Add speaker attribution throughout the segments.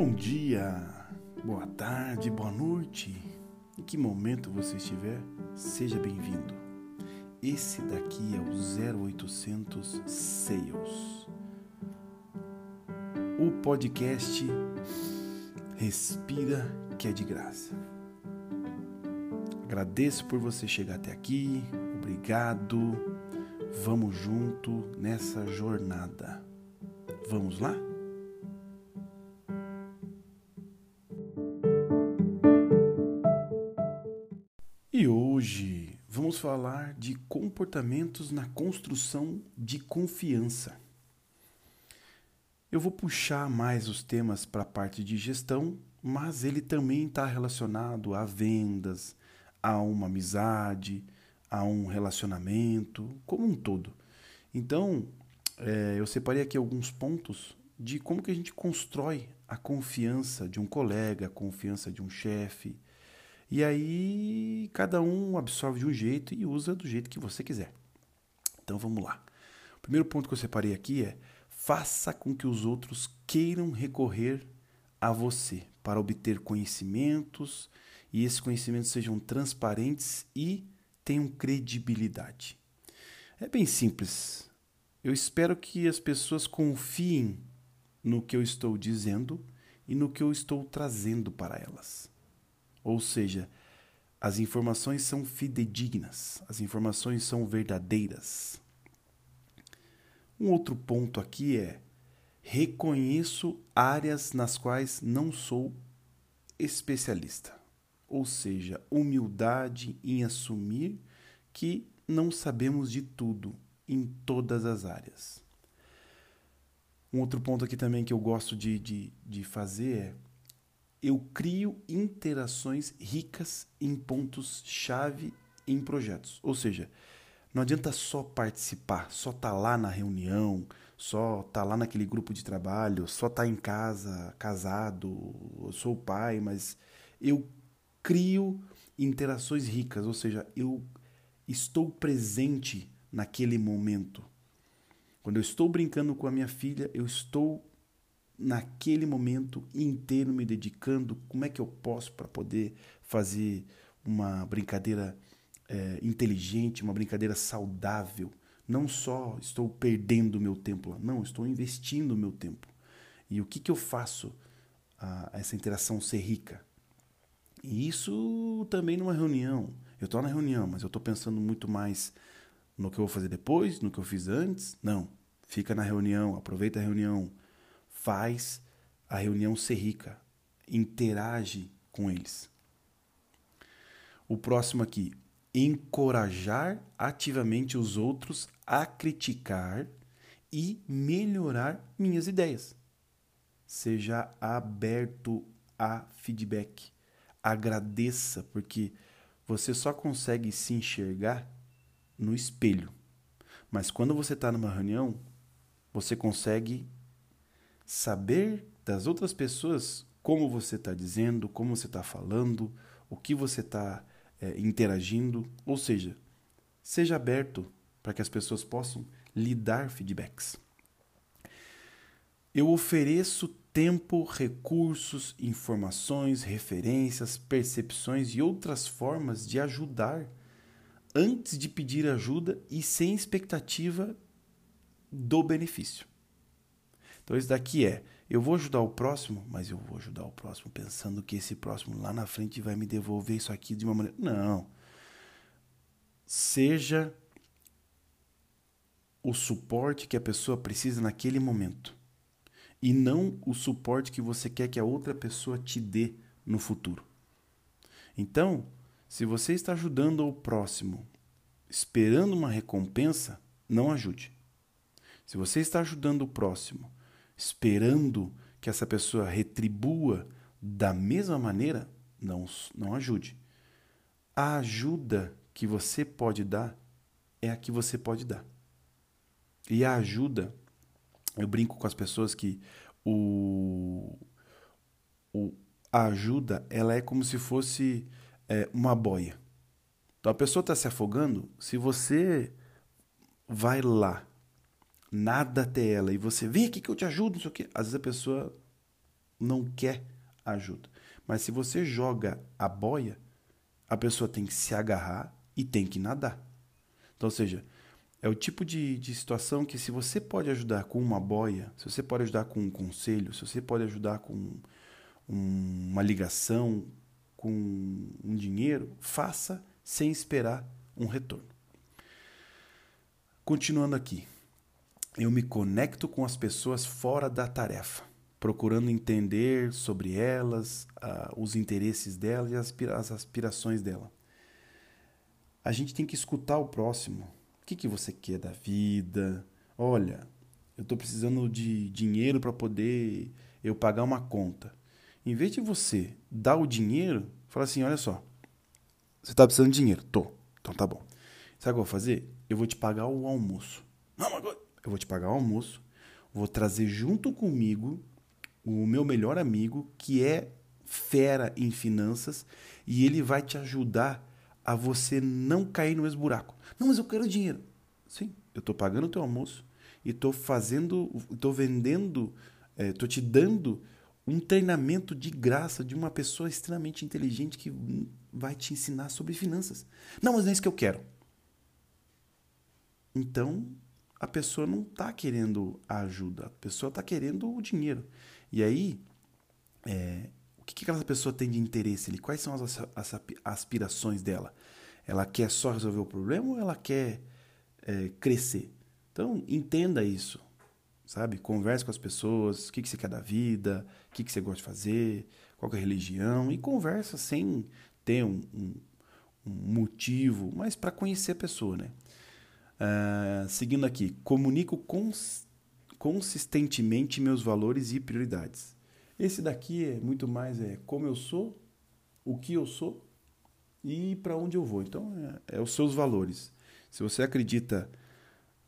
Speaker 1: Bom dia, boa tarde, boa noite. Em que momento você estiver, seja bem-vindo. Esse daqui é o 0800 Sales. O podcast Respira que é de graça. Agradeço por você chegar até aqui. Obrigado. Vamos junto nessa jornada. Vamos lá? Falar de comportamentos na construção de confiança. Eu vou puxar mais os temas para a parte de gestão, mas ele também está relacionado a vendas, a uma amizade, a um relacionamento, como um todo. Então, é, eu separei aqui alguns pontos de como que a gente constrói a confiança de um colega, a confiança de um chefe, e aí cada um absorve de um jeito e usa do jeito que você quiser. Então vamos lá. O primeiro ponto que eu separei aqui é faça com que os outros queiram recorrer a você para obter conhecimentos e esses conhecimentos sejam transparentes e tenham credibilidade. É bem simples. Eu espero que as pessoas confiem no que eu estou dizendo e no que eu estou trazendo para elas. Ou seja, as informações são fidedignas, as informações são verdadeiras. Um outro ponto aqui é: reconheço áreas nas quais não sou especialista. Ou seja, humildade em assumir que não sabemos de tudo em todas as áreas. Um outro ponto aqui também que eu gosto de, de, de fazer é eu crio interações ricas em pontos-chave em projetos. Ou seja, não adianta só participar, só estar tá lá na reunião, só estar tá lá naquele grupo de trabalho, só estar tá em casa, casado, eu sou pai, mas eu crio interações ricas, ou seja, eu estou presente naquele momento. Quando eu estou brincando com a minha filha, eu estou naquele momento inteiro me dedicando, como é que eu posso para poder fazer uma brincadeira é, inteligente, uma brincadeira saudável. Não só estou perdendo meu tempo lá, não, estou investindo meu tempo. E o que, que eu faço a, a essa interação ser rica? E isso também numa reunião. Eu estou na reunião, mas eu estou pensando muito mais no que eu vou fazer depois, no que eu fiz antes. Não. Fica na reunião, aproveita a reunião, faz a reunião ser rica, interage com eles. O próximo aqui, encorajar ativamente os outros a criticar e melhorar minhas ideias. Seja aberto a feedback. Agradeça, porque você só consegue se enxergar no espelho. Mas quando você está numa reunião, você consegue saber das outras pessoas como você está dizendo, como você está falando, o que você está é, interagindo. Ou seja, seja aberto para que as pessoas possam lhe dar feedbacks. Eu ofereço tempo, recursos, informações, referências, percepções e outras formas de ajudar antes de pedir ajuda e sem expectativa do benefício. Então, isso daqui é: eu vou ajudar o próximo, mas eu vou ajudar o próximo pensando que esse próximo lá na frente vai me devolver isso aqui de uma maneira. Não. Seja o suporte que a pessoa precisa naquele momento e não o suporte que você quer que a outra pessoa te dê no futuro. Então, se você está ajudando o próximo esperando uma recompensa, não ajude. Se você está ajudando o próximo esperando que essa pessoa retribua da mesma maneira, não, não ajude. A ajuda que você pode dar é a que você pode dar. E a ajuda, eu brinco com as pessoas que o, o, a ajuda ela é como se fosse é, uma boia. Então a pessoa está se afogando, se você vai lá nada até ela e você vem aqui que eu te ajudo, não sei o quê. Às vezes a pessoa não quer ajuda. Mas se você joga a boia, a pessoa tem que se agarrar e tem que nadar. Então, ou seja, é o tipo de, de situação que se você pode ajudar com uma boia, se você pode ajudar com um conselho, se você pode ajudar com um, uma ligação, com um dinheiro, faça sem esperar um retorno. Continuando aqui, eu me conecto com as pessoas fora da tarefa, procurando entender sobre elas, uh, os interesses delas e as, as aspirações dela. A gente tem que escutar o próximo. O que, que você quer da vida? Olha, eu estou precisando de dinheiro para poder eu pagar uma conta. Em vez de você dar o dinheiro, fala assim: olha só, você está precisando de dinheiro? Tô. Então tá bom. Sabe o que eu vou fazer? Eu vou te pagar o almoço. Não, mas eu vou te pagar o almoço, vou trazer junto comigo o meu melhor amigo, que é fera em finanças, e ele vai te ajudar a você não cair no mesmo buraco. Não, mas eu quero dinheiro. Sim, eu estou pagando o teu almoço e estou fazendo, estou vendendo, estou é, te dando um treinamento de graça de uma pessoa extremamente inteligente que vai te ensinar sobre finanças. Não, mas não é isso que eu quero. Então, a pessoa não está querendo a ajuda, a pessoa está querendo o dinheiro. E aí, é, o que, que aquela pessoa tem de interesse ali? Quais são as, as, aspirações dela? Ela quer só resolver o problema ou ela quer é, crescer? Então, entenda isso sabe? Converse com as pessoas, o que, que você quer da vida, o que, que você gosta de fazer, qual é a religião, e conversa sem ter um, um, um motivo, mas para conhecer a pessoa, né? Uh, seguindo aqui, comunico cons consistentemente meus valores e prioridades. Esse daqui é muito mais é como eu sou, o que eu sou e para onde eu vou. Então, é, é os seus valores. Se você acredita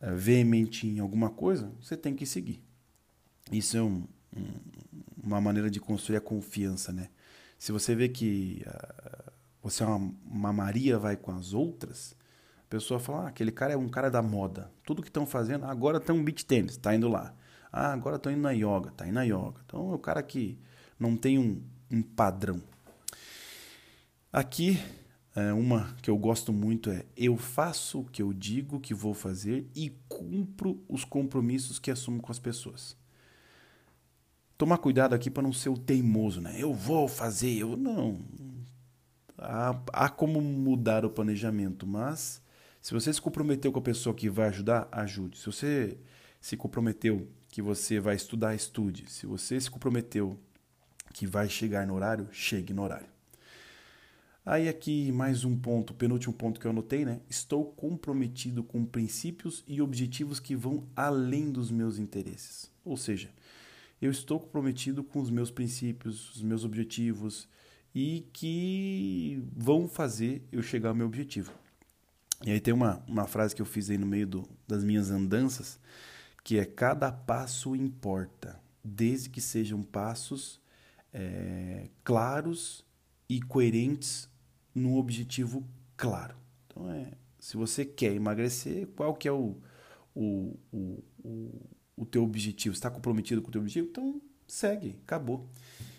Speaker 1: é, veemente em alguma coisa, você tem que seguir. Isso é um, um, uma maneira de construir a confiança, né? Se você vê que uh, você é uma, uma, Maria vai com as outras, pessoa fala, ah, aquele cara é um cara da moda. Tudo que estão fazendo, agora estão beat tênis, tá indo lá. Ah, agora estão indo na yoga, tá indo na yoga. Então é o cara que não tem um, um padrão. Aqui é, uma que eu gosto muito é: eu faço o que eu digo que vou fazer e cumpro os compromissos que assumo com as pessoas. Tomar cuidado aqui para não ser o teimoso, né? Eu vou fazer, eu não. Há, há como mudar o planejamento, mas se você se comprometeu com a pessoa que vai ajudar, ajude. Se você se comprometeu que você vai estudar, estude. Se você se comprometeu que vai chegar no horário, chegue no horário. Aí aqui mais um ponto, penúltimo ponto que eu anotei, né? Estou comprometido com princípios e objetivos que vão além dos meus interesses. Ou seja, eu estou comprometido com os meus princípios, os meus objetivos e que vão fazer eu chegar ao meu objetivo. E aí tem uma, uma frase que eu fiz aí no meio do, das minhas andanças, que é cada passo importa, desde que sejam passos é, claros e coerentes num objetivo claro. Então, é, se você quer emagrecer, qual que é o, o, o, o, o teu objetivo? Está comprometido com o teu objetivo? Então, segue, acabou.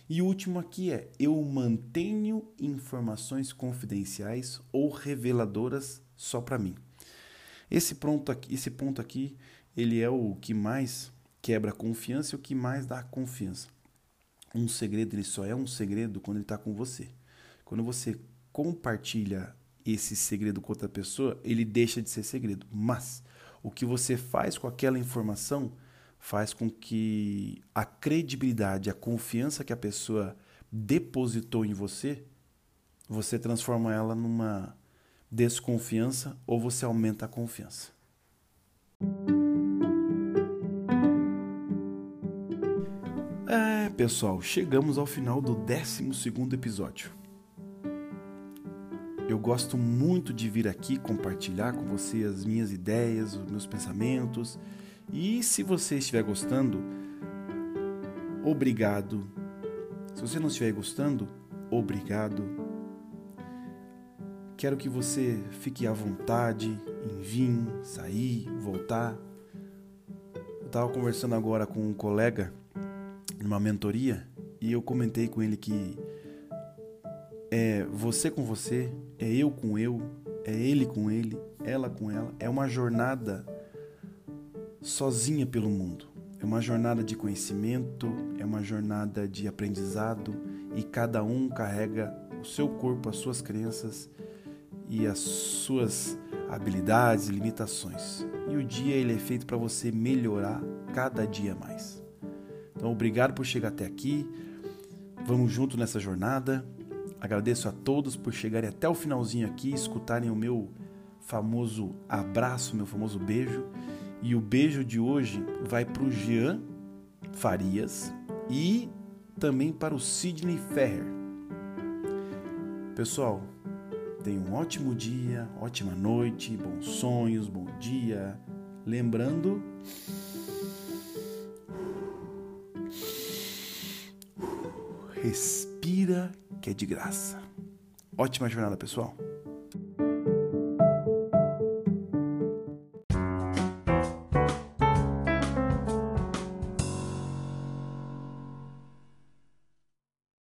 Speaker 1: E o último aqui é: eu mantenho informações confidenciais ou reveladoras só para mim. Esse ponto aqui, esse ponto aqui, ele é o que mais quebra a confiança e o que mais dá confiança. Um segredo ele só é um segredo quando ele está com você. Quando você compartilha esse segredo com outra pessoa, ele deixa de ser segredo. Mas o que você faz com aquela informação faz com que a credibilidade, a confiança que a pessoa depositou em você, você transforma ela numa desconfiança ou você aumenta a confiança. É, pessoal, chegamos ao final do 12 segundo episódio. Eu gosto muito de vir aqui compartilhar com você as minhas ideias, os meus pensamentos. E se você estiver gostando, obrigado. Se você não estiver gostando, obrigado. Quero que você fique à vontade em vir, sair, voltar. Eu estava conversando agora com um colega numa mentoria e eu comentei com ele que é você com você, é eu com eu, é ele com ele, ela com ela. É uma jornada sozinha pelo mundo. É uma jornada de conhecimento, é uma jornada de aprendizado e cada um carrega o seu corpo, as suas crenças e as suas habilidades e limitações. E o dia ele é feito para você melhorar cada dia mais. Então, obrigado por chegar até aqui. Vamos junto nessa jornada. Agradeço a todos por chegarem até o finalzinho aqui, escutarem o meu famoso abraço, meu famoso beijo. E o beijo de hoje vai para o Jean Farias e também para o Sidney Ferrer. Pessoal, tenha um ótimo dia, ótima noite, bons sonhos, bom dia. Lembrando. Respira que é de graça. Ótima jornada, pessoal.